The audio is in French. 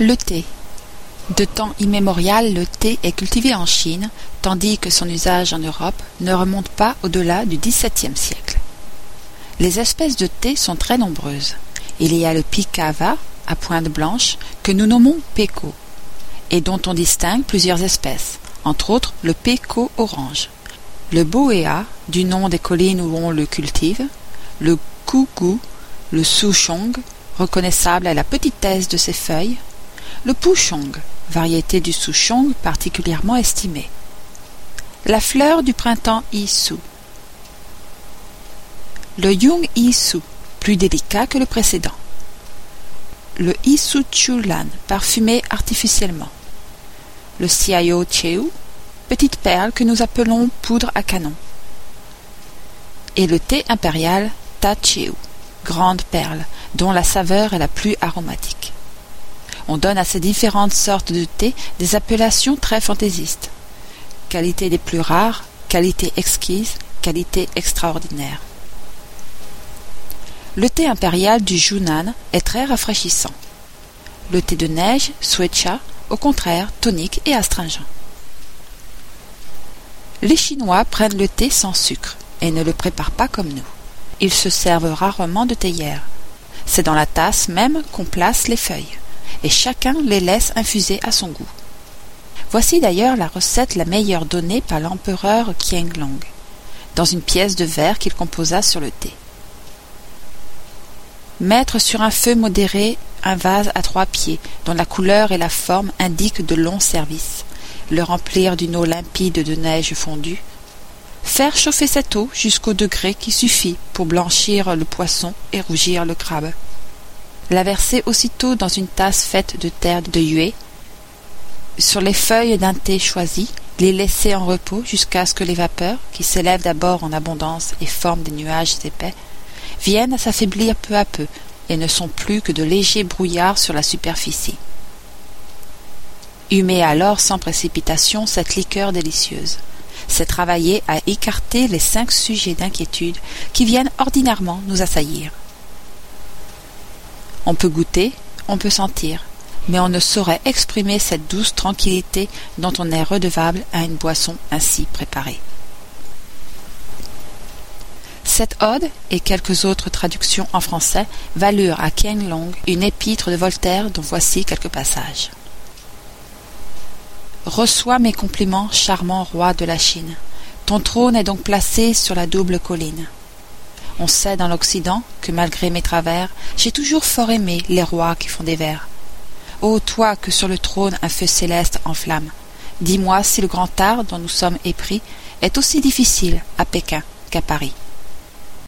Le thé. De temps immémorial, le thé est cultivé en Chine, tandis que son usage en Europe ne remonte pas au-delà du XVIIe siècle. Les espèces de thé sont très nombreuses. Il y a le picava, à pointe blanche, que nous nommons peco, et dont on distingue plusieurs espèces, entre autres le peco orange, le boéa, du nom des collines où on le cultive, le kougou, le souchong, reconnaissable à la petitesse de ses feuilles, le pouchong, variété du souchong particulièrement estimée. La fleur du printemps Isu. Le Yung Isu, plus délicat que le précédent. Le Isu Chulan, parfumé artificiellement. Le Xiao Cheu, petite perle que nous appelons poudre à canon. Et le thé impérial Ta Cheu, grande perle, dont la saveur est la plus aromatique. On donne à ces différentes sortes de thé des appellations très fantaisistes. Qualité des plus rares, qualité exquise, qualité extraordinaire. Le thé impérial du Junan est très rafraîchissant. Le thé de neige, Suecha, au contraire, tonique et astringent. Les Chinois prennent le thé sans sucre et ne le préparent pas comme nous. Ils se servent rarement de théière. C'est dans la tasse même qu'on place les feuilles et chacun les laisse infuser à son goût. Voici d'ailleurs la recette la meilleure donnée par l'empereur Qianglong, dans une pièce de verre qu'il composa sur le thé. Mettre sur un feu modéré un vase à trois pieds, dont la couleur et la forme indiquent de longs services, le remplir d'une eau limpide de neige fondue, faire chauffer cette eau jusqu'au degré qui suffit pour blanchir le poisson et rougir le crabe la verser aussitôt dans une tasse faite de terre de huée, sur les feuilles d'un thé choisi, les laisser en repos jusqu'à ce que les vapeurs, qui s'élèvent d'abord en abondance et forment des nuages épais, viennent à s'affaiblir peu à peu et ne sont plus que de légers brouillards sur la superficie. Humez alors sans précipitation cette liqueur délicieuse. C'est travailler à écarter les cinq sujets d'inquiétude qui viennent ordinairement nous assaillir. On peut goûter, on peut sentir, mais on ne saurait exprimer cette douce tranquillité dont on est redevable à une boisson ainsi préparée. Cette ode et quelques autres traductions en français valurent à Qian Long une épître de Voltaire dont voici quelques passages. Reçois mes compliments, charmant roi de la Chine. Ton trône est donc placé sur la double colline. On sait dans l'Occident que malgré mes travers, j'ai toujours fort aimé les rois qui font des vers. Ô toi que sur le trône un feu céleste enflamme, dis-moi si le grand art dont nous sommes épris est aussi difficile à Pékin qu'à Paris.